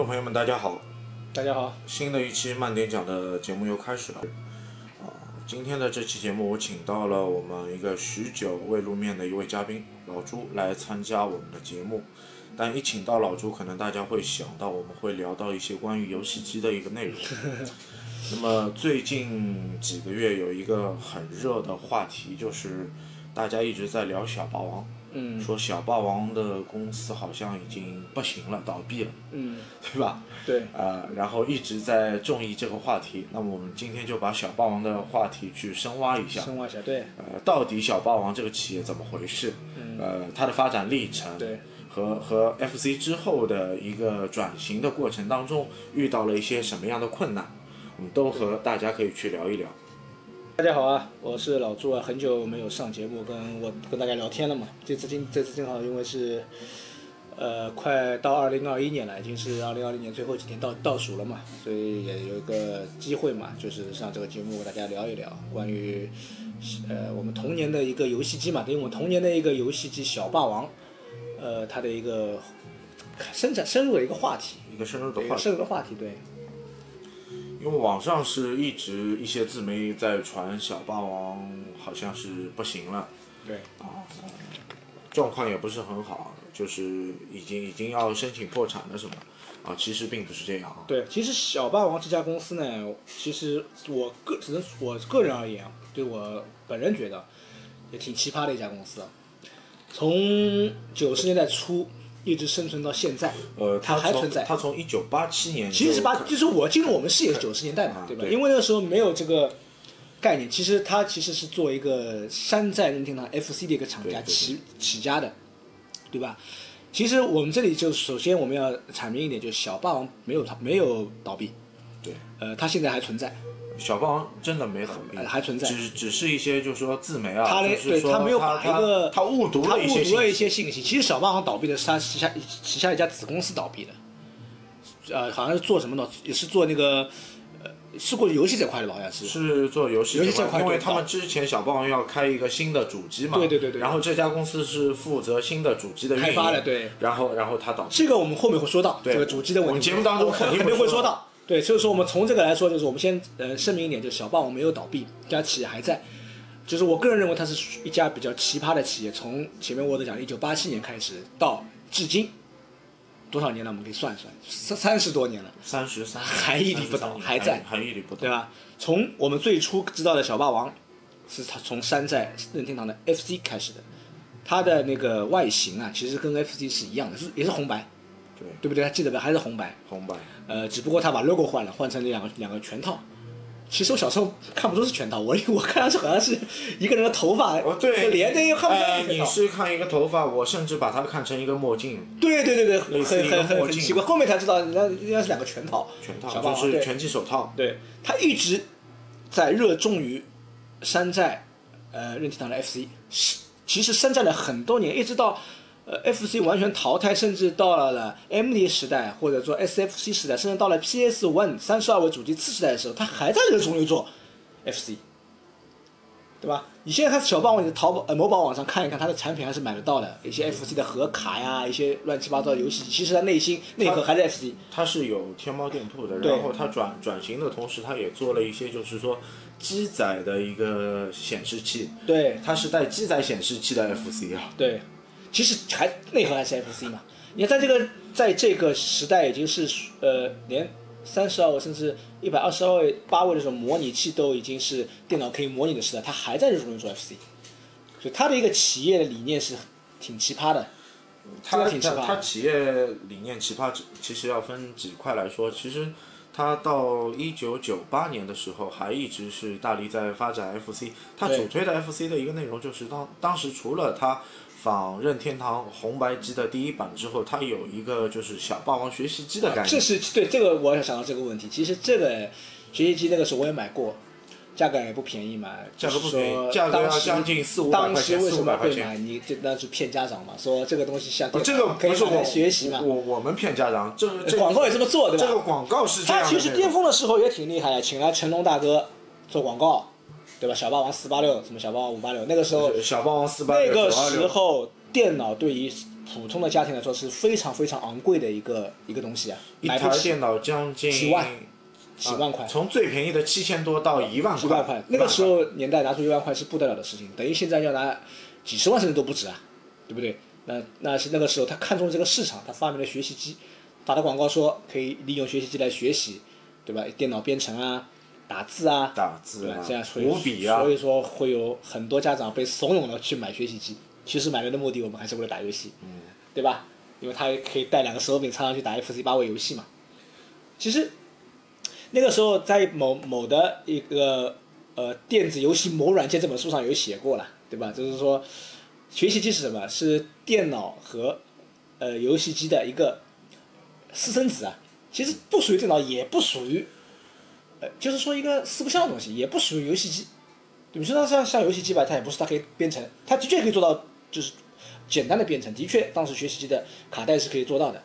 亲爱的听众朋友们，大家好！大家好，新的一期慢点讲的节目又开始了。啊，今天的这期节目，我请到了我们一个许久未露面的一位嘉宾老朱来参加我们的节目。但一请到老朱，可能大家会想到我们会聊到一些关于游戏机的一个内容。那么最近几个月有一个很热的话题，就是大家一直在聊小霸王。嗯说小霸王的公司好像已经不行了，倒闭了，嗯，对吧？对，呃，然后一直在中意这个话题。那么我们今天就把小霸王的话题去深挖一下。深挖一下，对，呃，到底小霸王这个企业怎么回事？呃，它的发展历程，嗯对，和和 FC 之后的一个转型的过程当中遇到了一些什么样的困难，我们都和大家可以去聊一聊。大家好啊，我是老朱啊，很久没有上节目跟我跟大家聊天了嘛。这次今这次正好因为是，呃，快到二零二一年了，已经是二零二零年最后几天倒倒数了嘛，所以也有一个机会嘛，就是上这个节目跟大家聊一聊关于，呃，我们童年的一个游戏机嘛，等于我们童年的一个游戏机小霸王，呃，它的一个生产深入的一个话题，一个深入的深入的话题，对。因为网上是一直一些自媒体在传小霸王好像是不行了，对，啊状况也不是很好，就是已经已经要申请破产了什么，啊，其实并不是这样啊。对，其实小霸王这家公司呢，其实我个只能我个人而言啊，对我本人觉得也挺奇葩的一家公司啊。从九十年代初一直生存到现在，呃，它他还存在他从一九八七年其实是八，就是我进入我们视野是九十年代嘛啊，对吧？因为那个时候没有这个概念，其实它其实是做一个山寨任天堂 FC 的一个厂家起起家的，对吧？其实我们这里就首先我们要阐明一点，就是小霸王没有它没有倒闭，对呃，它现在还存在。小霸王真的没倒闭，呃还存在。只只是一些就是说自媒啊，他呢，就是说对他没有把一个他误读了一些误读了一信息。些信息。其实小霸王倒闭的是他旗下旗下一家子公司倒闭的，呃，好像是做什么的，也是做那个呃，是做游戏这块的吧，好像是。是做游戏游戏这块因为他们之前小霸王要开一个新的主机嘛，对对对对。然后这家公司是负责新的主机的开发的对。然后然后他倒闭，这个我们后面会说到对。这个主机的问题，我们节目当中肯定会 会说到。对，所以说我们从这个来说，就是我们先呃声明一点，就是小霸王没有倒闭，这家企业还在。就是我个人认为它是一家比较奇葩的企业，从前面我都讲一九八七年开始到至今多少年了？我们可以算一算，三三十多年了。三十三还屹立不倒还在还屹立不倒，对吧？从我们最初知道的小霸王，是他从山寨任天堂的 FC 开始的，它的那个外形啊，其实跟 FC 是一样的，是也是红白，对。对不对？还记得吧？还是红白，红白。呃，只不过他把 logo 换了，换成两个两个拳套。其实我小时候看不出是拳套，我 我看上去好像是一个人的头发，哦，对，连着又看不出呃，是全套。你是看一个头发，我甚至把它看成一个墨镜，对对对对，很很很很奇怪，后面才知道人家人家是两个全套，全套就是拳击手套，对。他一直在热衷于山寨呃任天堂的 FC，是其实山寨了很多年，一直到呃 FC 完全淘汰，甚至到了了 MD 时代或者说 SFC 时代，甚至到了 PS One 三十二位主机次时代的时候，它还在热衷于做 FC。对吧？你现在看小霸王，你在淘宝、呃某宝网上看一看，它的产品还是买得到的，一些 FC 的盒卡呀，一些乱七八糟的游戏机，其实它内心内核还是 FC。它是有天猫店铺的，然后它转转型的同时，它也做了一些就是说机载的一个显示器，对，它是带机载显示器的 FC 啊，对，其实还内核还是 FC 嘛。你看，在这个在这个时代，已经是呃连三十二位甚至一百二十二位八位的这种模拟器都已经是电脑可以模拟的时代，它还在热衷于做 FC，所以它的一个企业的理念是挺奇葩的。它这个挺奇葩它它企业理念奇葩，其实要分几块来说。其实它到一九九八年的时候，还一直是大力在发展 FC。它主推的 FC 的一个内容就是当当时除了它仿任天堂红白机的第一版之后，它有一个就是小霸王学习机的感觉。这是对这个我也想到这个问题。其实这个学习机那个时候我也买过，价格也不便宜嘛，价格不便宜说价格要将近四五百当块钱400时为什么会买？你这那是骗家长嘛？说这个东西像这个不是我学习嘛我？我们骗家长，这个这个广告也这么做，对吧？这个广告是这样他。其实巅峰的时候也挺厉害的，请来成龙大哥做广告，对吧？小霸王四八六，什么小霸王五八六，那个时候，小霸王四八六那个时候电脑对于普通的家庭来说是非常非常昂贵的一个一个东西啊，一台电脑将近几万几万块啊。从最便宜的七千多到一万几万块，那个时候年代拿出一万块是不得了的事情，等于现在要拿几十万甚至都不止啊，对不对？那那是那个时候他看中这个市场，他发明了学习机，打的广告说可以利用学习机来学习，对吧？电脑编程啊，打字啊，打字啊？这样所以啊所，以说会有很多家长被怂恿了去买学习机，其实买来的目的我们还是为了打游戏，嗯，对吧？因为它可以带两个手柄插上去打 FC 八位游戏嘛。其实那个时候在某某的一个呃电子游戏某软件这本书上有写过了，对吧？就是说学习机是什么？是电脑和呃游戏机的一个私生子啊。其实不属于电脑，也不属于呃，就是说一个四不像的东西，也不属于游戏机。你说它像像游戏机吧，它也不是它可以编程，它的确可以做到就是简单的编程，的确当时学习机的卡带是可以做到的。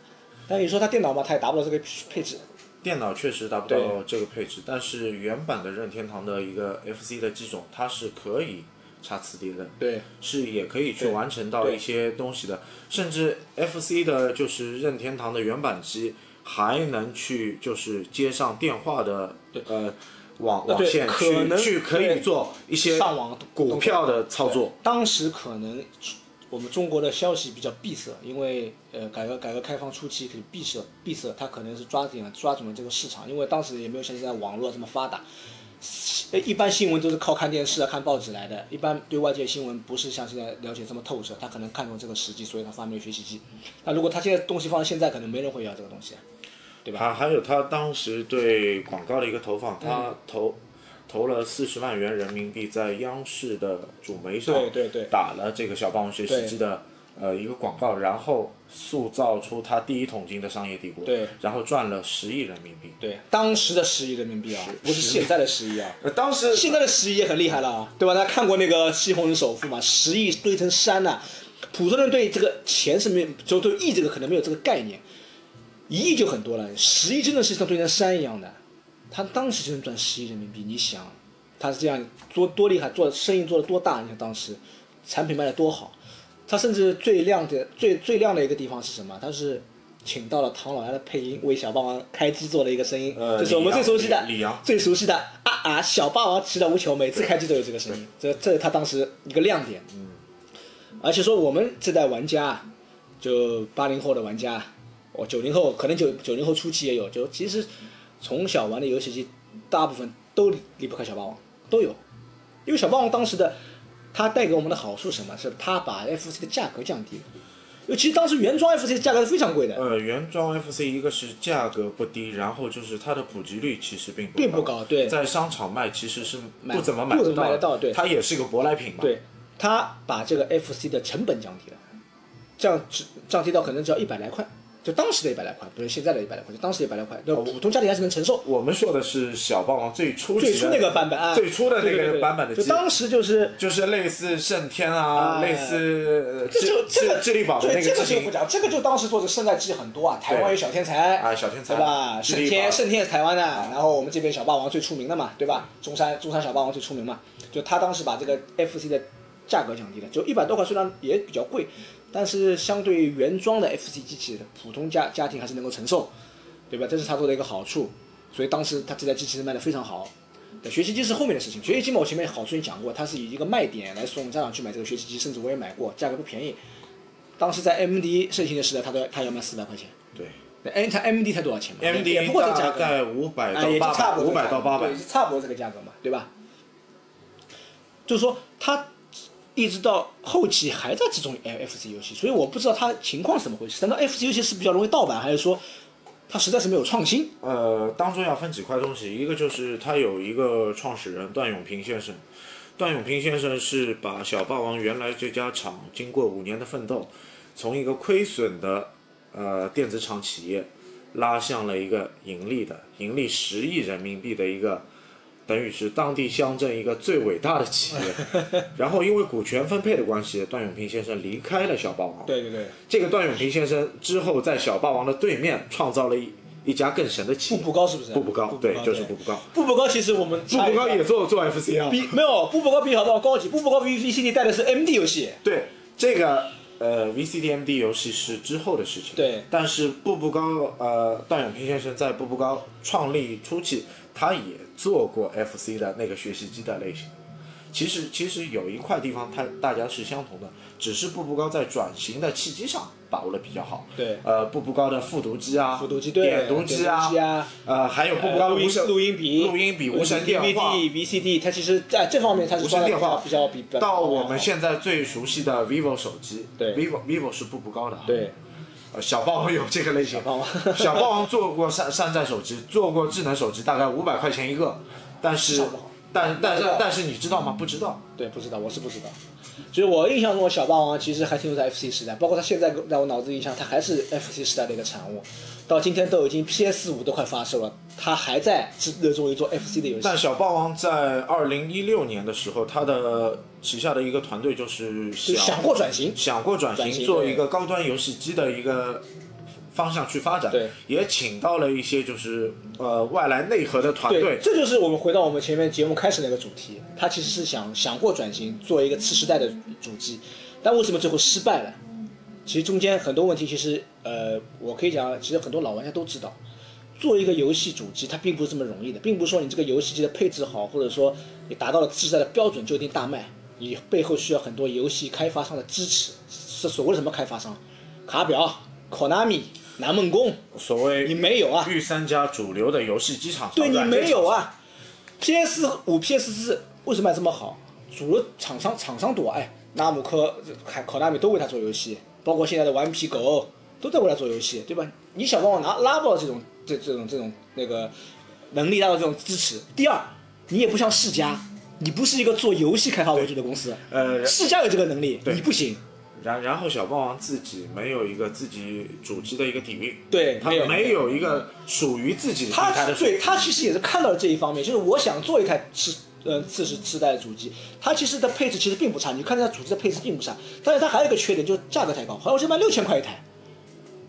但你说它电脑嘛，它也达不到这个配置。电脑确实达不到这个配置，但是原版的任天堂的一个 FC 的机种，它是可以插磁碟的，对是也可以去完成到一些东西的，甚至 FC 的就是任天堂的原版机还能去就是接上电话的呃网网线可能去去可以做一些上网股票的操作。当时可能我们中国的消息比较闭塞，因为呃改革改革开放初期可以闭塞闭塞，它可能是抓紧了抓准了这个市场，因为当时也没有像现在网络这么发达。呃一般新闻都是靠看电视啊、看报纸来的，一般对外界新闻不是像现在了解这么透彻。他可能看中这个时机，所以他发明了学习机。那如果他现在东西放到现在，可能没人会要这个东西啊，对吧？还还有他当时对广告的一个投放，嗯他投、投了四十万元人民币在央视的主媒上对对对打了这个小霸王学习机的呃一个广告，然后塑造出他第一桶金的商业帝国，对，然后赚了十亿人民币。对，当时的十亿人民币啊，不是现在的十亿啊。呃，当时现在的十亿也很厉害了啊，对吧？大家看过那个《西红柿首富》嘛？十亿堆成山呐、普通人对这个钱是没有，就对亿这个可能没有这个概念，一亿就很多了，十亿真的是像堆成山一样的。他当时就能赚十亿人民币，你想，他是这样做多厉害，做生意做得多大？你看当时产品卖得多好，他甚至最亮的最最亮的一个地方是什么？他是请到了唐老鸭的配音为小霸王开机做了一个声音，呃就是我们最熟悉的李李阳最熟悉的啊啊小霸王其乐无穷，每次开机都有这个声音，这这是他当时一个亮点。嗯，而且说我们这代玩家啊，就八零后的玩家，我九零后可能九九零后初期也有，就其实从小玩的游戏机，大部分都离不开小霸王，都有，因为小霸王当时的它带给我们的好处什么？是它把 FC 的价格降低了。因为其实当时原装 FC 的价格是非常贵的，呃，原装 FC 一个是价格不低，然后就是它的普及率其实并不并不高对。在商场卖其实是买不怎么买得到对。它也是一个舶来品嘛。对，它把这个 FC 的成本降低了，降只降低到可能只要一百来块，就当时的一百来块，不是现在的一百来块，就当时一百来块，那普通家庭还是能承受。我们说的是小霸王最初的最初那个版本啊，最初的那个对对对版本的机，就当时就是就是类似圣天啊，哎类似呃这就智这个智智力宝的对这那个就不讲，这个就当时做的圣诞机很多啊，台湾有小天才啊小天才对吧？圣天圣天是台湾的，然后我们这边小霸王最出名的嘛，对吧？中山中山小霸王最出名嘛，就他当时把这个 FC 的价格降低了，就一百多块，虽然也比较贵，但是相对于原装的 FC 机器，普通家家庭还是能够承受，对吧？这是它做的一个好处，所以当时它这台机器是卖的非常好。对学习机是后面的事情，学习机嘛，我前面好处也讲过，它是以一个卖点来送家长去买这个学习机，甚至我也买过，价格不便宜。当时在 MD 盛行的时代，它都要它要卖四百块钱。对那 N 它 MD 才多少钱嘛，MD 也不过这个价格嘛，大概五百到八百，五百到八百差不多这个价格嘛，对吧？就是说它一直到后期还在这种 FC 游戏，所以我不知道它情况是怎么回事。难道 FC 游戏是比较容易盗版，还是说它实在是没有创新？呃，当中要分几块东西，一个就是他有一个创始人段永平先生，段永平先生是把小霸王原来这家厂经过五年的奋斗，从一个亏损的呃电子厂企业，拉向了一个盈利的，盈利十亿人民币的一个。等于是当地乡镇一个最伟大的企业，然后因为股权分配的关系，段永平先生离开了小霸王。对对对，这个段永平先生之后在小霸王的对面创造了一一家更神的企业。步步高是不是？步步高，步对，就是步步高。步步高。其实我们步步高也做做 FC 啊。比没有步步高比小霸王高级，步步高 VCD 带的是 MD 游戏。对，这个呃，VCDMD 游戏是之后的事情。对。但是步步高，呃，段永平先生在步步高创立初期，他也做过 FC 的那个学习机的类型。其实其实有一块地方，它大家是相同的，只是步步高在转型的契机上把握的比较好。对。呃，步步高的复读机啊，复读机对，点读机啊，呃，还有步步高录音无声录音笔、录音笔、无声电话。DVD、VCD，它其实在这方面它是无声电话比较比较到我们现在最熟悉的 vivo 手机，对，vivo vivo 是步步高的啊，对呃，小霸王有这个类型，小霸王小霸王做过山山寨手机，做过智能手机，大概五百块钱一个，但是但但是但是你知道吗？不知道，对，不知道，我是不知道。就是我印象中，小霸王其实还停留在 FC 时代，包括他现在在我脑子印象，他还是 FC 时代的一个产物。到今天都已经 PS 五都快发售了，他还在热衷于做 FC 的游戏。但小霸王在二零一六年的时候，他的旗下的一个团队就是就想想过转型，想过转转型型，做一个高端游戏机的一个方向去发展，对，也请到了一些就是呃外来内核的团队，这就是我们回到我们前面节目开始那个主题，他其实是想想过转型，做一个次时代的主机，但为什么最后失败了？其实中间很多问题，其实呃，我可以讲，其实很多老玩家都知道，做一个游戏主机它并不是这么容易的，并不是说你这个游戏机的配置好，或者说你达到了次时代的标准就一定大卖，你背后需要很多游戏开发商的支持，是所谓的什么开发商？卡表、Konami、南梦宫，所谓你没有啊？御三家主流的游戏机厂，对你没有啊？PS 五、PS 四为什么卖这么好？主流厂商厂商多，哎，纳姆科、海考纳米都为他做游戏，包括现在的顽皮狗都在为他做游戏，对吧？你想帮我拿拉不到这种这这种这种那个能力，拉到这种支持。第二，你也不像世嘉，你不是一个做游戏开发为主的公司，呃，世嘉有这个能力，你不行。然然后小霸王自己没有一个自己主机的一个底蕴，对，他没有。一个属于自己的他的对他其实也是看到了这一方面，就是我想做一台次呃次时次代的主机，它其实的配置其实并不差，你看它主机的配置并不差，但是它还有一个缺点就是价格太高，好像是卖六千块一台，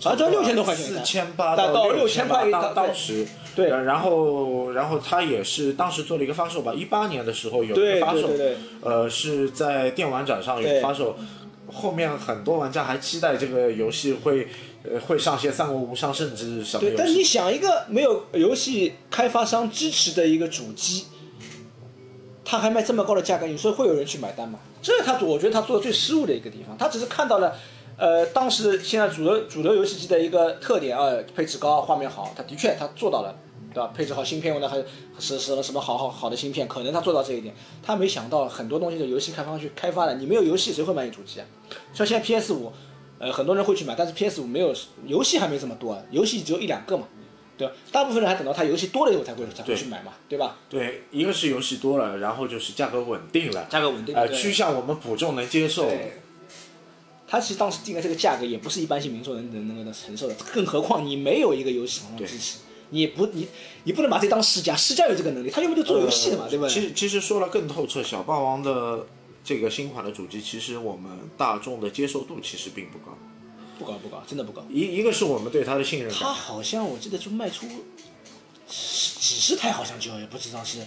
好像就六千多块钱，四千八到六六千块一台当当时对然然后然后他也是当时做了一个发售吧，一八年的时候有一个发售对对对，呃是在电玩展上有发售。后面很多玩家还期待这个游戏会，呃，会上线《三国无双》甚至什么对，游但你？想一个没有游戏开发商支持的一个主机，他还卖这么高的价格，你说会有人去买单吗？这是他，我觉得他做的最失误的一个地方。他只是看到了，呃，当时现在主流主流游戏机的一个特点啊，配置高，画面好，它的确它做到了，对吧？配置好，芯片用的还是什么什么好好好的芯片，可能它做到这一点。他没想到很多东西的游戏开发商去开发的，你没有游戏谁会买你主机啊？像现在 PS 五，呃，很多人会去买，但是 PS 五没有游戏还没这么多啊，游戏只有一两个嘛，对吧？大部分人还等到它游戏多了以后才会才会去买嘛，对吧？对，一个是游戏多了，然后就是价格稳定了，价格稳定呃，趋向我们普众能接受。对，它其实当时定的这个价格也不是一般性民众能能能能承受的，更何况你没有一个游戏厂商支持，你不你你不能把这当世家，世家有这个能力，他又不就做游戏的嘛，对吧？其实其实说了更透彻，小霸王的这个新款的主机，其实我们大众的接受度其实并不高。不高不高，真的不高。一一个是我们对它的信任他感，好像我记得就卖出几十台，好像就也不知道是，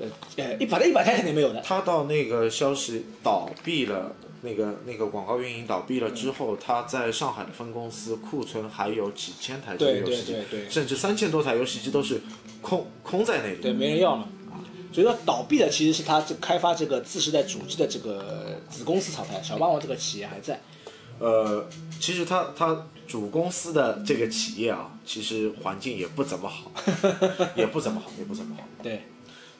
呃呃一百台一百台肯定没有的。他到那个消息倒闭了。那个那个广告运营倒闭了之后，他在上海的分公司库存还有几千台游戏机，对对甚至三千多台游戏机都是空空在那里。对，没人要嘛。所以说倒闭的其实是他这开发这个次时代主机的这个子公司淘汰，小霸王这个企业还在。呃，其实他他主公司的这个企业啊，其实环境也不怎么好，也不怎么好，也不怎么好。对，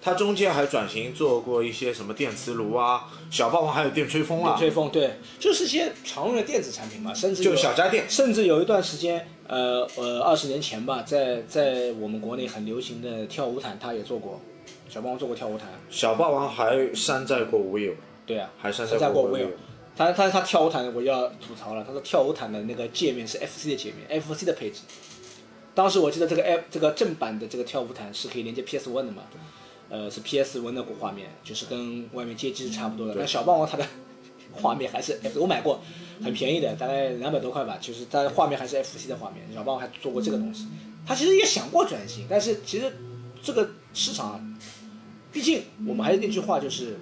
它中间还转型做过一些什么电磁炉啊，小霸王还有电吹风啊，电吹风对，就是一些常用的电子产品嘛，甚至就有小家电。甚至有一段时间，呃呃，二十年前吧，在在我们国内很流行的跳舞毯，他也做过，小霸王做过跳舞毯，小霸王还山寨过 vivo，对啊，还山山寨过 vivo。他他他跳舞毯我就要吐槽了，他说跳舞毯的那个界面是 FC 的界面，FC 的配置。当时我记得这个 F 这个正版的这个跳舞毯是可以连接 PS One 的嘛，呃是 PS One 的画面，就是跟外面街机是差不多的。那小霸王它的 画面还是我买过，很便宜的，大概两百多块吧，就是它的画面还是 FC 的画面。小霸王还做过这个东西，他其实也想过转型，但是其实这个市场啊，毕竟我们还是那句话，就是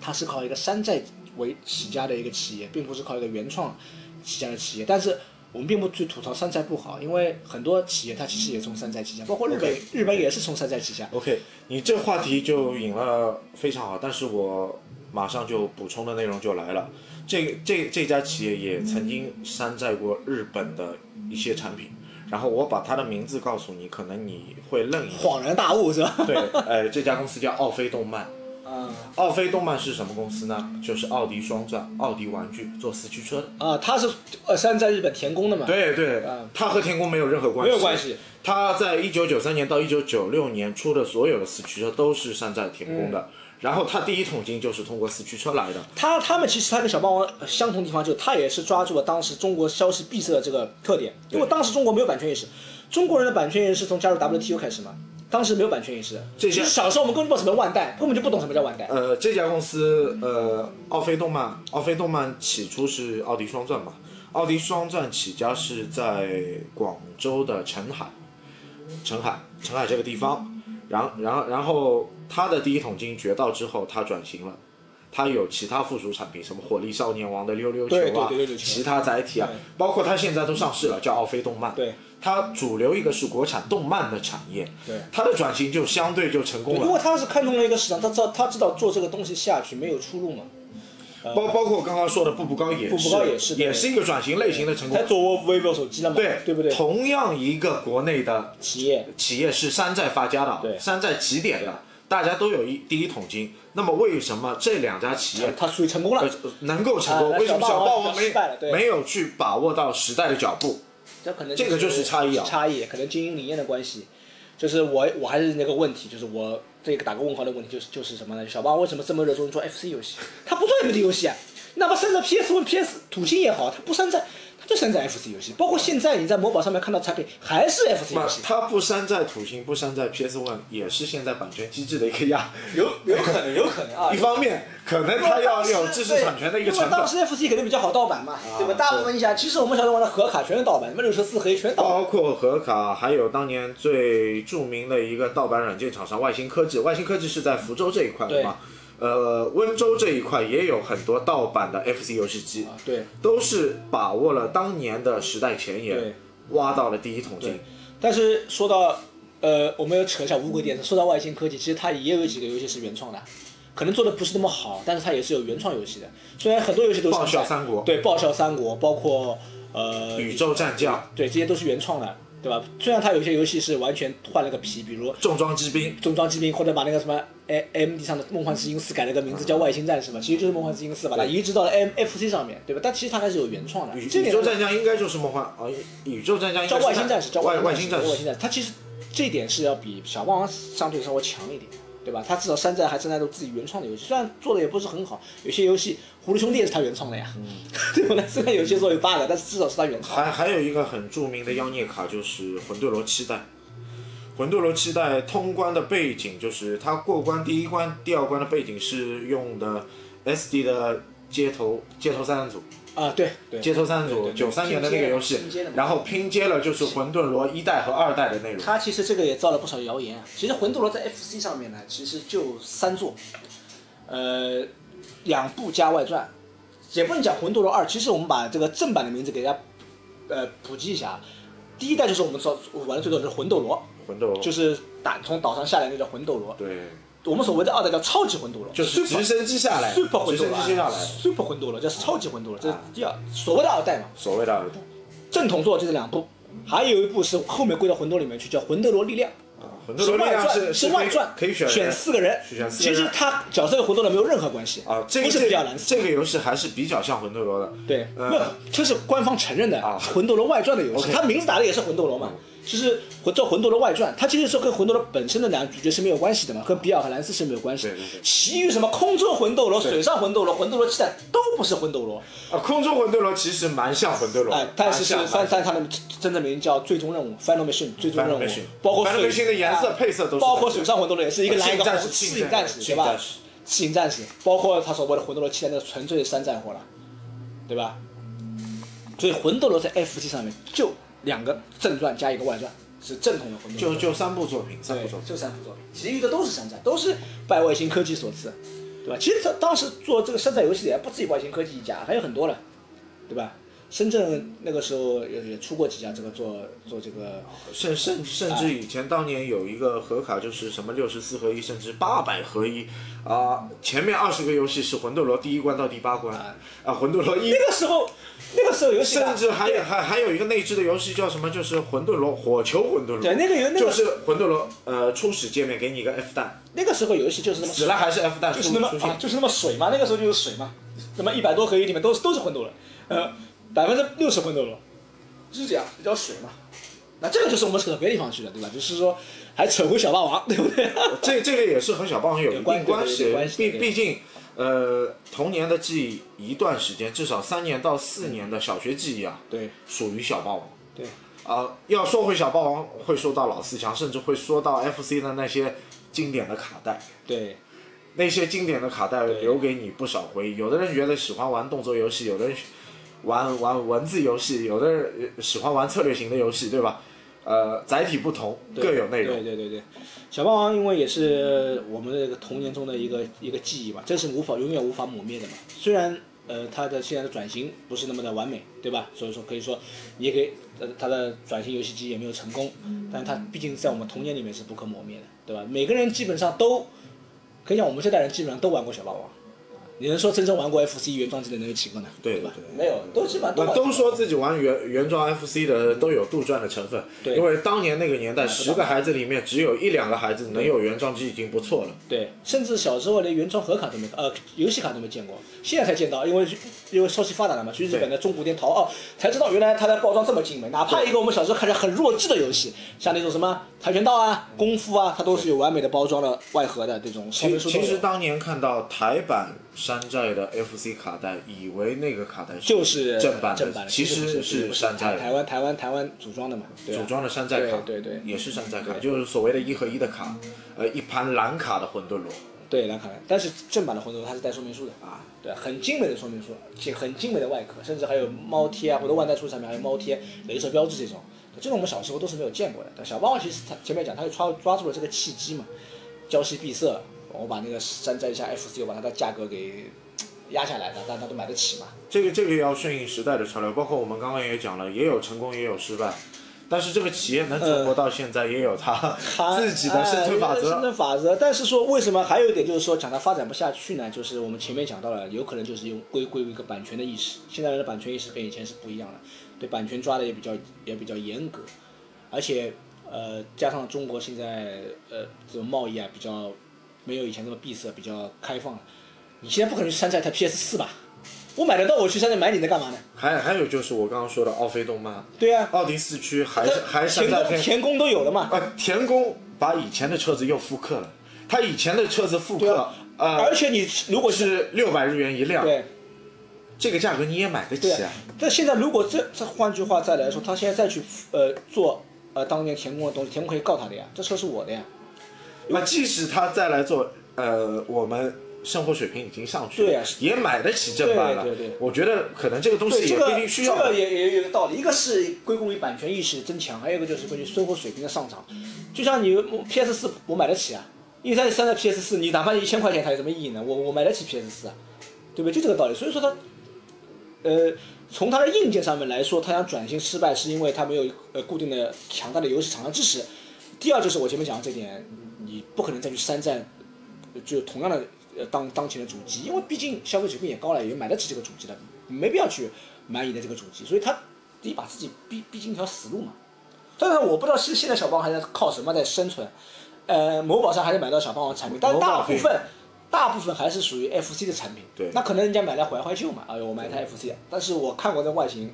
它是靠一个山寨为起家的一个企业，并不是靠一个原创起家的企业。但是我们并不去吐槽山寨不好，因为很多企业它其实也从山寨起家，包括日本日本也是从山寨起家。OK，你这话题就引了非常好，但是我马上就补充的内容就来了。这这这家企业也曾经山寨过日本的一些产品，然后我把它的名字告诉你，可能你会愣一下。恍然大悟是吧？对，呃，这家公司叫奥飞动漫。啊奥飞动漫是什么公司呢？就是奥迪双钻、奥迪玩具做四驱车的。啊，他是呃山寨日本田宫的嘛？对对嗯，它和田宫没有任何关系。没有关系。他在一九九三年到一九九六年出的所有的四驱车都是山寨田宫的。嗯然后他第一桶金就是通过四驱车来的。他他们其实他跟小霸王呃相同地方，就是他也是抓住了当时中国消息闭塞的这个特点，因为当时中国没有版权意识，中国人的版权意识是从加入 WTO 开始嘛，当时没有版权意识。这些其实小时候我们根本不知道什么万代，根本就不懂什么叫万代。呃，这家公司呃，奥飞动漫，奥飞动漫起初是奥迪双钻嘛，奥迪双钻起家是在广州的澄海，澄海，澄海这个地方，然然后然后他的第一桶金掘到之后，他转型了。他有其他附属产品，什么火力少年王的溜溜球啊其他载体啊，包括他现在都上市了，叫奥飞动漫。对，它主流一个是国产动漫的产业，对它的转型就相对就成功了。因为他是看中了一个市场，他知道他知道做这个东西下去没有出路嘛。包包括我刚刚说的步步高也是，步步高也是也是一个转型类型的成功他。做 vivo 手机了嘛，对对不对？同样一个国内的企业企业是山寨发家的，对山寨起点的，大家都有一第一桶金。那么为什么这两家企业它属于成功了呃，能够成功？啊为什么小霸王没没有去把握到时代的脚步？这可能这个就是差异啊差异可能经营理念的关系。就是我我还是那个问题，就是我这个打个问号的问题，就是就是什么呢？小八为什么这么热衷于做 FC 游戏？他不做 MD 游戏啊，哪怕山寨 PS One、PS 土星也好，他不山寨，他就山寨 FC 游戏。包括现在你在某宝上面看到产品还是 FC 游戏，它不山寨土星，不山寨 PS One，也是现在版权机制的一个压。有有可能，有可能啊一。方面，可能它要有知识产权的一个成本因为当。时 FC 肯定比较好盗版嘛，对吧？大部分你想，其实我们小时候玩的盒卡全是盗版，什么六十四黑全盗版。包括盒卡，还有当年最著名的一个盗版软件厂商外星科技，外星科技是在福州这一块的嘛？呃，温州这一块也有很多盗版的 FC 游戏机，对，都是把握了当年的时代前对沿，挖到了第一桶金。但是说到呃，我们要扯一下乌龟电视，说到外星科技，其实它也有几个游戏是原创的，可能做的不是那么好，但是它也是有原创游戏的。虽然很多游戏都是爆笑三国对，爆笑三国，包括呃宇宙战将、对，这些都是原创的，对吧？虽然它有些游戏是完全换了个皮，比如重装机兵，重装机兵，或者把那个什么 A M D 上的梦幻之星四改了个名字叫外星战士嘛，其实就是梦幻之星四，把它移植到了 M F C 上面，对吧？但其实它还是有原创的。宇宙战将应该就是梦幻啊，宇宙战将应该叫是外星战士，叫外外，星战士外星战士。它其实这一点是要比小霸王相对稍微强一点，对吧？他至少山寨还是那种自己原创的游戏，虽然做的也不是很好，有些游戏《狐狸兄弟》也是他原创的呀，嗯 对不对？虽然有些时候有 bug，但是至少是他原创。还还有一个很著名的妖孽卡就是魂斗罗七代。魂斗罗七代通关的背景就是他过关第一关、第二关的背景是用的 SD 的街头街头三人组，啊，对对，街头三人组九三年的那个游戏然后拼接了就是魂斗罗一代和二代的内容。它其实这个也造了不少谣言啊。其实魂斗罗在 FC 上面呢，其实就三座，呃，两部加外传，也不能讲魂斗罗二。其实我们把这个正版的名字给大家呃普及一下啊。第一代就是我们说玩的最多的是魂斗罗，魂斗罗就是打从岛上下来那叫魂斗罗。对，我们所谓的二代叫超级魂斗罗，就是直升机下来，Super 魂直斗罗啊升机下来，，Super 魂斗罗，这是超级魂斗罗，这是第二所谓的二代嘛。所谓的二代。正统做就是两部，还有一部是后面归到魂斗里面去，叫魂斗罗力量。魂斗罗外传是外传，可以选选四个人，其实他角色和魂斗罗没有任何关系啊，这个不是这比较难。这个游戏还是比较像魂斗罗的。对，呃，这是官方承认的啊魂斗罗外传的游戏它名字打的也是魂斗罗嘛，就是魂这魂斗罗外传，它其实是跟魂斗罗本身的两个主角是没有关系的嘛，跟比尔和兰斯是没有关系。其余什么空中魂斗罗、水上魂斗罗、魂斗罗七代都不是魂斗罗，啊，空中魂斗罗其实蛮像魂斗罗，哎，但是像但但它的真正名叫最终任务 Final Mission 最终任务包括水 Mission 的颜色啊配色都是包括水上魂斗罗也是一个蓝一个信战士红，赤影战士对吧？赤影战士，包括他所谓的魂斗罗七代那个纯粹的山寨货了，对吧？所以魂斗罗在 F G 上面就两个正传加一个外传，是正统的魂斗罗。就就三部作品，三部作，品。就三部作品，其余的都是山寨，都是拜外星科技所赐。对吧？其实他当时做这个山寨游戏的还不止外星科技一家，还有很多了，对吧？深圳那个时候也也出过几家这个做做这个，甚甚甚至以前当年有一个盒卡，就是什么六十四合一，甚至八百合一啊、前面二十个游戏是魂斗罗第一关到第八关啊啊，魂斗罗一那个时候那个时候游戏啊甚至还有还还有一个内置的游戏叫什么？就是魂斗罗火球魂斗罗。对那个游那个就是魂斗罗呃初始界面给你一个 F 弹，那个时候游戏就是那么死了还是 F 弹就是那么。啊就是那么水嘛，那个时候就是水嘛，那么一百多合一里面都是都是魂斗罗，呃，百分之六十魂斗罗，就是这样，比较水嘛。那这个就是我们扯到别的地方去了，对吧？就是说还扯回小霸王，对不对？这这个也是和小霸王有一定关，系毕毕竟呃童年的记忆一段时间，至少三年到四年的小学记忆啊，对属于小霸王。对，啊、要说回小霸王，会说到老四强，甚至会说到 FC 的那些经典的卡带。对那些经典的卡带留给你不少回忆。有的人觉得喜欢玩动作游戏，有的人玩玩文字游戏，有的人呃喜欢玩策略型的游戏，对吧？呃，载体不同，对各有内容。对对对对，小霸王因为也是我们的这个童年中的一个一个记忆吧，这是无法永远无法磨灭的嘛。虽然呃它的现在的转型不是那么的完美，对吧？所以说可以说你也可以呃它的转型游戏机也没有成功，但是它毕竟在我们童年里面是不可磨灭的，对吧？每个人基本上都可以讲我们这代人基本上都玩过小霸王。你能说真正玩过 FC 原装机的能有几个呢？吧对吧？没有，都基本上都都说自己玩原原装 FC 的都有杜撰的成分，对因为当年那个年代，十个孩子里面只有一两个孩子能有原装机已经不错了。对，甚至小时候连原装盒卡都没，呃，游戏卡都没见过，现在才见到，因为因为稍息发达了嘛，去日本的中古店淘哦，才知道原来它的包装这么精美。哪怕一个我们小时候看着很弱智的游戏，像那种什么跆拳道啊、功夫啊，它都是有完美的包装的外盒的这种。其实当年看到台版山寨的 FC 卡带，以为那个卡带就是正版的，其实是是山寨的。台湾台湾台湾组装的嘛，对啊。组装的山寨卡，对对对。也是山寨卡，就是所谓的一合一的卡，呃，一盘蓝卡的混沌罗，对蓝卡的，但是正版的混沌罗它是带说明书的啊，对，很精美的说明书，且很精美的外壳，甚至还有猫贴啊，或者万代出上面还有猫贴、镭射标志这种，这种我们小时候都是没有见过的。但小霸王其实他前面讲，他就抓抓住了这个契机嘛，交戏闭塞，我把那个山寨一下 FC，我把它的价格给压下来的，大家都买得起嘛。这个这个要顺应时代的潮流，包括我们刚刚也讲了，也有成功也有失败，但是这个企业能存活到现在，也有它 自己的生存法则生。存法则。但是说为什么还有一点就是说讲它发展不下去呢？就是我们前面讲到了，有可能就是用归归于一个版权的意识。现在人的版权意识跟以前是不一样的，对版权抓的也比较也比较严格，而且呃加上中国现在呃这种贸易啊比较没有以前那么闭塞，比较开放了。你现在不可能去山寨台 PS 四吧？我买得到，我去山寨买你的干嘛呢？还还有就是我刚刚说的奥飞动漫，对呀、奥迪四驱还是还是山田寨片，宫田宫都有了嘛。呃，田宫把以前的车子又复刻了，他以前的车子复刻对啊，呃而且你如果是是六百日元一辆，对。这个价格你也买得起啊。但现在如果这这换句话再来说，他现在再去呃做呃当年田宫的东西，田宫可以告他的呀，这车是我的呀。那即使他再来做，呃，我们生活水平已经上去了，对啊也买得起正版了。对对对我觉得可能这个东西，这也个不一定需要。这个也也有个道理，一个是归功于版权意识的增强，还有一个就是关于生活水平的上涨。就像你 PS 四我买得起啊，因为它是山寨 PS 四，你哪怕一千块钱，它有什么意义呢？我我买得起 PS 四啊，对不对？就这个道理。所以说它，呃，从它的硬件上面来说，它想转型失败，是因为它没有呃固定的强大的游戏厂商支持。第二就是我前面讲的这点，你不可能再去山寨，呃就同样的呃当当前的主机，因为毕竟消费水平也高了，也买得起这个主机了，没必要去买你的这个主机，所以他得把自己逼逼进一条死路嘛。但是我不知道现现在小霸王还在靠什么在生存，呃，某宝上还是买到小霸王产品，但大部分大部分还是属于 FC 的产品。对那可能人家买来怀怀旧嘛，哎呦，我买一台 FC，但是我看过这外形，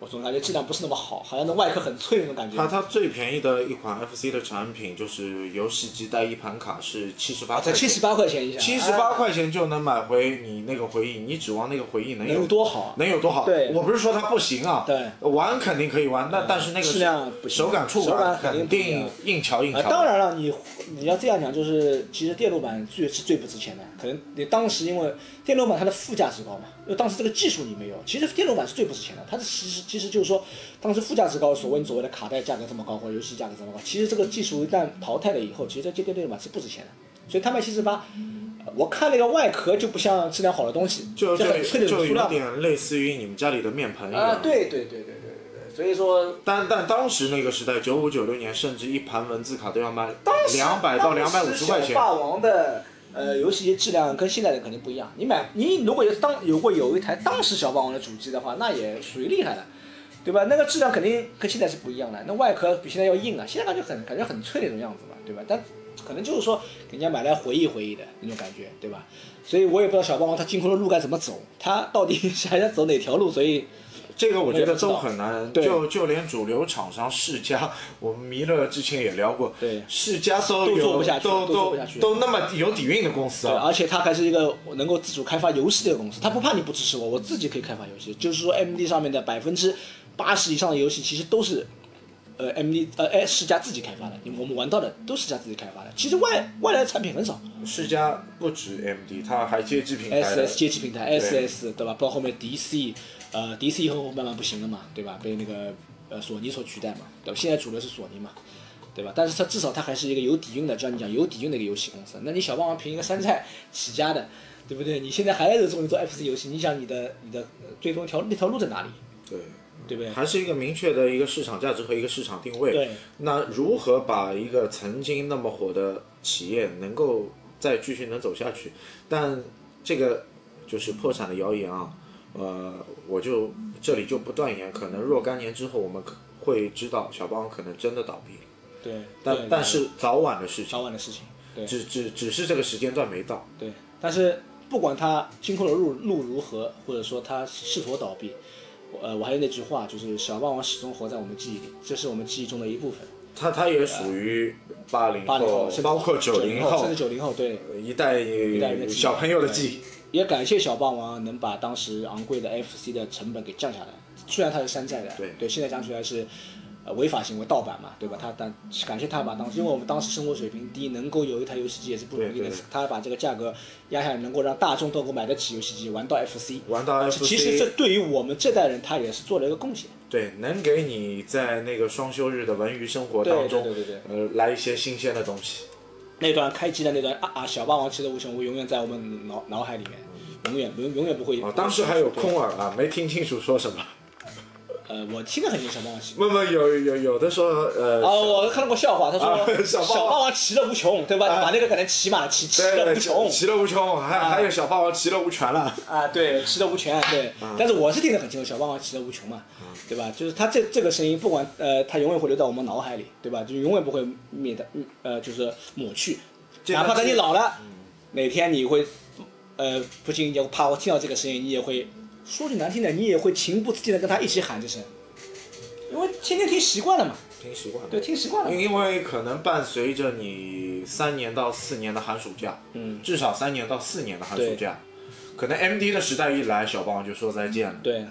我总感觉质量不是那么好，好像那外壳很脆那种感觉。它它最便宜的一款 FC 的产品就是游戏机带一盘卡是七十八啊，才块钱，七十八块钱一下，七十八哎块钱就能买回你那个回忆，你指望那个回忆能有多好啊能有多好？对我不是说它不行啊，对，玩肯定可以玩，那但是那个质量不行手感触感肯肯定硬桥硬。当然了，你你要这样讲，就是其实电路板最是最不值钱的，可能你当时因为电路板它的附加值高嘛，因为当时这个技术你没有，其实电路板是最不值钱的，它是其实其实就是说，当时附加值高，所谓你所谓的卡带价格这么高或者游戏价格这么高，其实这个技术一旦淘汰了以后，其实这电电路板是不值钱的，所以他卖七十八。我看那个外壳就不像质量好的东西，就就有。点类似于你们家里的面盆一啊，样。对对对对对对对，所以说但但当时那个时代，九五九六年，甚至一盘文字卡都要卖时两百到两百五十块钱。霸王的呃游戏机质量跟现在的肯定不一样。你买你如果有当有过有一台当时小霸王的主机的话，那也属于厉害的，对吧？那个质量肯定跟现在是不一样的，那外壳比现在要硬啊，现在感觉很感觉很脆那种样子嘛，对吧？但可能就是说给人家买来回忆回忆的那种感觉，对吧？所以我也不知道小霸王它今后的路该怎么走，它到底 想要走哪条路，所以。这个我觉得都很难，对。就就连主流厂商世嘉，我们弥勒之前也聊过，对。世嘉都做不下去都都都那么有底蕴的公司而且它还是一个能够自主开发游戏的公司，它不怕你不支持我，我自己可以开发游戏。就是说，MD 上面的百分之八十以上的游戏其实都是，呃，MD 呃哎世嘉自己开发的，我们玩到的都是世嘉自己开发的。其实外外来的产品很少世嘉不止 MD，它还接机平台，SS 街机平台，SS 对吧？包括后面 DC，呃，DC 以后慢慢不行了嘛，对吧？被那个呃索尼所取代嘛，对吧？现在主流是索尼嘛。对吧？但是它至少它还是一个有底蕴的，就像你讲有底蕴的一个游戏公司。那你小霸王凭一个山寨起家的，对不对？你现在还在这种做 FC 游戏，你想你的你的呃最终条那条路在哪里？对。对不对？还是一个明确的一个市场价值和一个市场定位。对。那如何把一个曾经那么火的企业能够再继续能走下去？但这个就是破产的谣言啊，呃，我就这里就不断言，可能若干年之后我们可会知道小霸王可能真的倒闭了。对。但对但是早晚的事情，早晚的事情。对。只只只是这个时间段没到。对。但是不管它今后的路路如何，或者说它是否倒闭。呃，我还有那句话，就是小霸王始终活在我们记忆里，这是我们记忆中的一部分。他他也属于八零八零后，包括九零后，甚至九零后，对一代一代小朋友的记忆。也感谢小霸王能把当时昂贵的 FC 的成本给降下来，虽然它是山寨的，对对，现在讲起来是。呃，违法行为盗版嘛，对吧？他但感谢他把当时，因为我们当时生活水平低，能够有一台游戏机也是不容易的。他把这个价格压下来，能够让大众都能买得起游戏机，玩到 FC。玩到 FC。其实这对于我们这代人，他也是做了一个贡献。对，能给你在那个双休日的文娱生活当中，对对对对呃，来一些新鲜的东西。那段开机的那段啊啊，小霸王其乐无穷，无永远在我们脑脑海里面，永远永永远不会。哦，当时还有空耳啊，没听清楚说什么。呃，我听得很清小霸王骑。不不，有有有的说呃。啊，我看到过笑话，他说啊小小霸王骑乐无穷，对吧？把那个可能骑马骑骑乐无穷。骑乐无穷，还还有小霸王骑乐无权了。啊，对，骑乐无权，对。但是我是听得很清楚，小霸王其乐无穷嘛，对吧？就是他这这个声音，不管呃，他永远会留在我们脑海里，对吧？就永远不会灭的，呃，就是抹去。哪怕等你老了，哪天你会，呃，不仅也怕我听到这个声音，你也会。说句难听的，你也会情不自禁的跟他一起喊这声，因为天天听习惯了嘛。听习惯了。对，听习惯了。因为可能伴随着你三年到四年的寒暑假，嗯，至少三年到四年的寒暑假，可能 M D 的时代一来，小霸王就说再见了。对，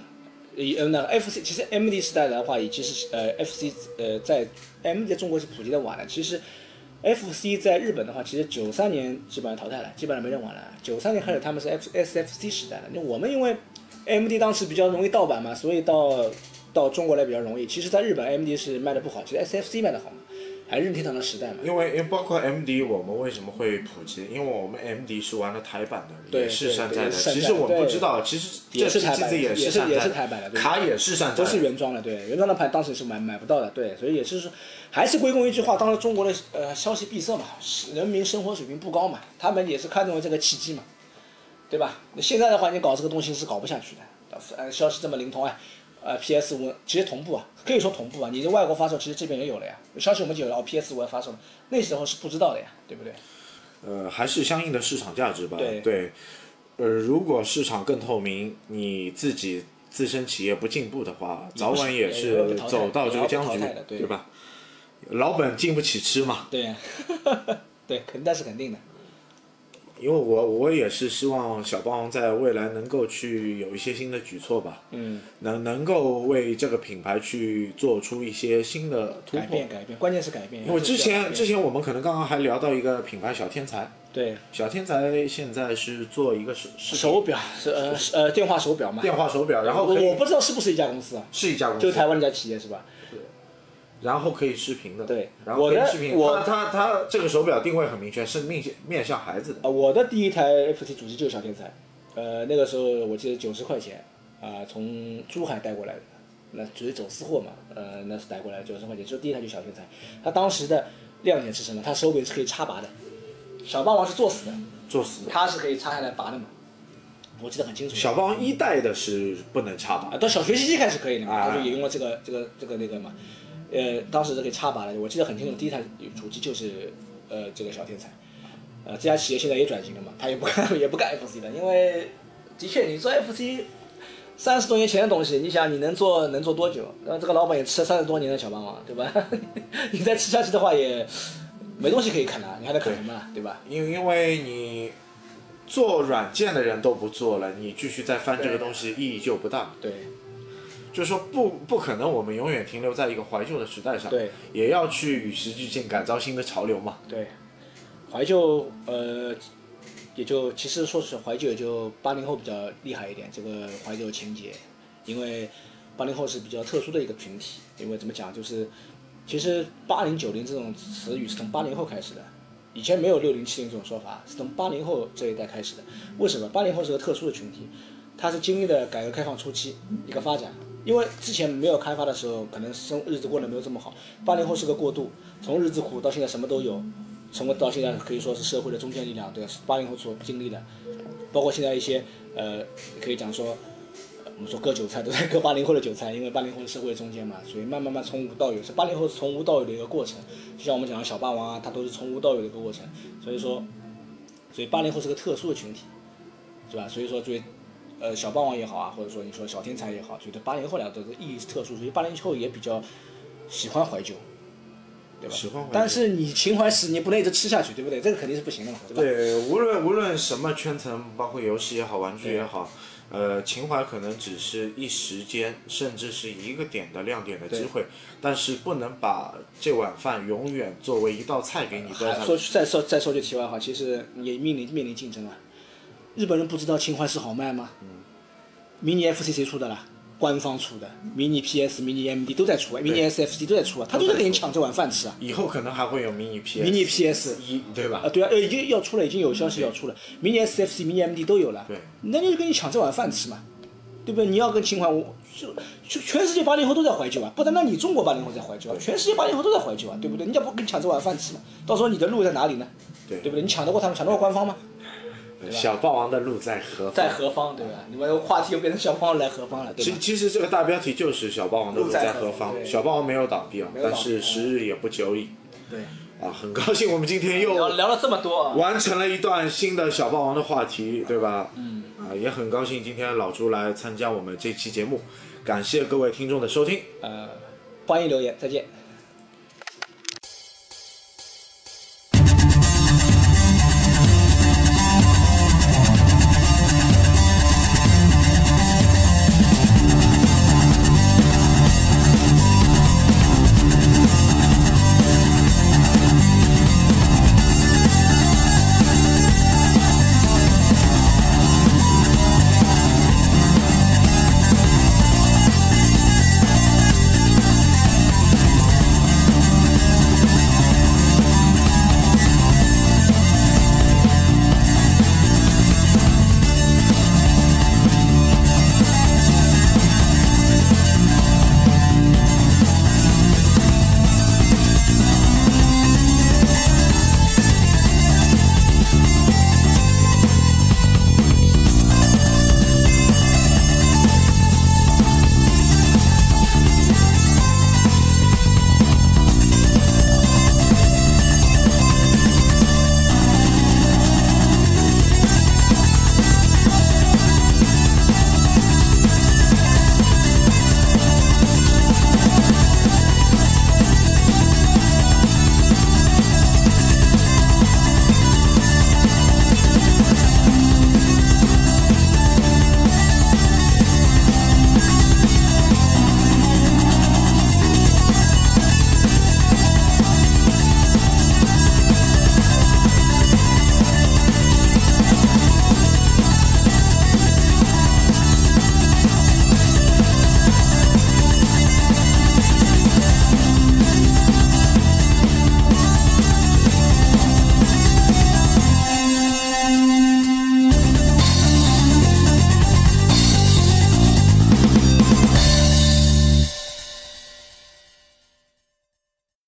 呃，那 F C 其实 M D 时代的话，已经是呃 F C 呃在 M D 在中国是普及的晚了，其实。F C 在日本的话，其实九三年基本上淘汰了，基本上没人玩了。九三年开始他们是 F S F C 时代了，那我们因为 M D 当时比较容易盗版嘛，所以到到中国来比较容易。其实，在日本 M D 是卖的不好，其实 S F C 卖的好嘛，还是任天堂的时代嘛。因为因为包括 M D，我们为什么会普及？因为我们 M D 是玩的台版的，也是山寨的。其实我们不知道，其实这是台版，也是也是台版的，卡也是山寨，都是原装的。对，原装的盘当时是买买不到的，对，所以也是说，还是归功一句话，当时中国的呃消息闭塞嘛，人民生活水平不高嘛，他们也是看中了这个契机嘛，对吧？那现在的话，你搞这个东西是搞不下去的。呃，消息这么灵通啊，呃，PS 五其实同步啊，可以说同步啊。你在外国发售，其实这边也有了呀。消息我们就有了，哦，PS 五要发售了，那时候是不知道的呀，对不对？呃，还是相应的市场价值吧。对。对。呃，如果市场更透明，你自己自身企业不进步的话，早晚也是走到这个僵局，对吧？老本经不起吃嘛。对。对，肯定是肯定的。因为我我也是希望小霸王在未来能够去有一些新的举措吧，嗯，能能够为这个品牌去做出一些新的突破，改变改变，关键是改变。因为之前之前我们可能刚刚还聊到一个品牌小天才，对，小天才现在是做一个手手表，是呃呃电话手表嘛，电话手表，然后我我不知道是不是一家公司啊，是一家公司，就台湾一家企业是吧？对，然后可以视频的，对然后可以我的视频。我它它它这个手表定位很明确，是面向面向孩子的。啊，我的第一台 FT 主机就是小天才，呃，那个时候我记得九十块钱，啊、从珠海带过来的，那属于走私货嘛，呃，那是带过来九十块钱，就第一台就是小天才。它当时的亮点是什么？它手柄是可以插拔的，小霸王是作死的，作死的。它是可以插下来拔的嘛，我记得很清楚。小霸王一代的是不能插拔啊，，到小学习机开始可以的嘛，啊他就也用了这个这个这个那个嘛，呃，当时是可以插拔的，我记得很清楚，第一台主机就是呃这个小天才，呃这家企业现在也转型了嘛，他也不干 也不干 FC 了，因为的确你做 FC 三十多年前的东西，你想你能做能做多久？然后这个老板也吃了三十多年的小霸王，对吧？你再吃下去的话也没东西可以啃了，你还能啃什么了，对吧？因因为你做软件的人都不做了，你继续再翻这个东西意义就不大。对就是说不不可能，我们永远停留在一个怀旧的时代上，对，也要去与时俱进，感召新的潮流嘛。对，怀旧呃，也就其实说是怀旧，也就八零后比较厉害一点，这个怀旧情节，因为八零后是比较特殊的一个群体，因为怎么讲就是，其实八零九零这种词语是从八零后开始的。以前没有六零七零这种说法，是从八零后这一代开始的。为什么？八零后是个特殊的群体，他是经历了改革开放初期一个发展，因为之前没有开发的时候，可能生日子过得没有这么好。八零后是个过渡，从日子苦到现在什么都有，成为到现在可以说是社会的中坚力量，对，是八零后所经历的，包括现在一些呃，可以讲说，我们说割韭菜都在割八零后的韭菜，因为八零后是社会中间嘛，所以慢慢慢从无到有，是八零后是从无到有的一个过程。就像我们讲的小霸王啊，它都是从无到有的一个过程，所以说，所以八零后是个特殊的群体，是吧？所以说，作为呃小霸王也好啊，或者说你说小天才也好，觉得八零后来说的意义是特殊，所以八零后也比较喜欢怀旧，对吧？喜欢怀旧但是你情怀史你不能一直吃下去，对不对？这个肯定是不行的嘛，对吧？对，无论无论什么圈层，包括游戏也好，玩具也好，呃，情怀可能只是一时间，甚至是一个点的亮点的机会，但是不能把这碗饭永远作为一道菜给你端还上说再说再说句题外话，其实也面临面临竞争啊。日本人不知道情怀是好卖吗？迷你 FC 谁出的啦？官方出的，迷你 PS、迷你 MD 都在出啊，迷你 SFC 都在出啊，他都在给你抢这碗饭吃啊。以后可能还会有迷你 PS，迷你 PS 一对吧啊，？对啊，呃，已经要出了，已经有消息要出了，迷你 SFC、迷你 MD 都有了。对，那就跟你抢这碗饭吃嘛，对不对？你要跟情怀，我就就全世界八零后都在怀旧啊，不单单你中国八零后在怀旧啊，全世界八零后都在怀旧啊，对不对？人家不跟你抢这碗饭吃嘛，到时候你的路在哪里呢？对对不对？你抢得过他们，抢得过官方吗？小霸王的路在何方？在何方，对吧？你们话题又变成小霸王来何方了，对吧？其其实这个大标题就是小霸王的路在何方。小霸王没有倒闭啊，但是时日也不久矣对，啊！很高兴我们今天又聊聊了这么多啊，完成了一段新的小霸王的话题，对吧？嗯。啊，也很高兴今天老朱来参加我们这期节目，感谢各位听众的收听。呃，欢迎留言，再见。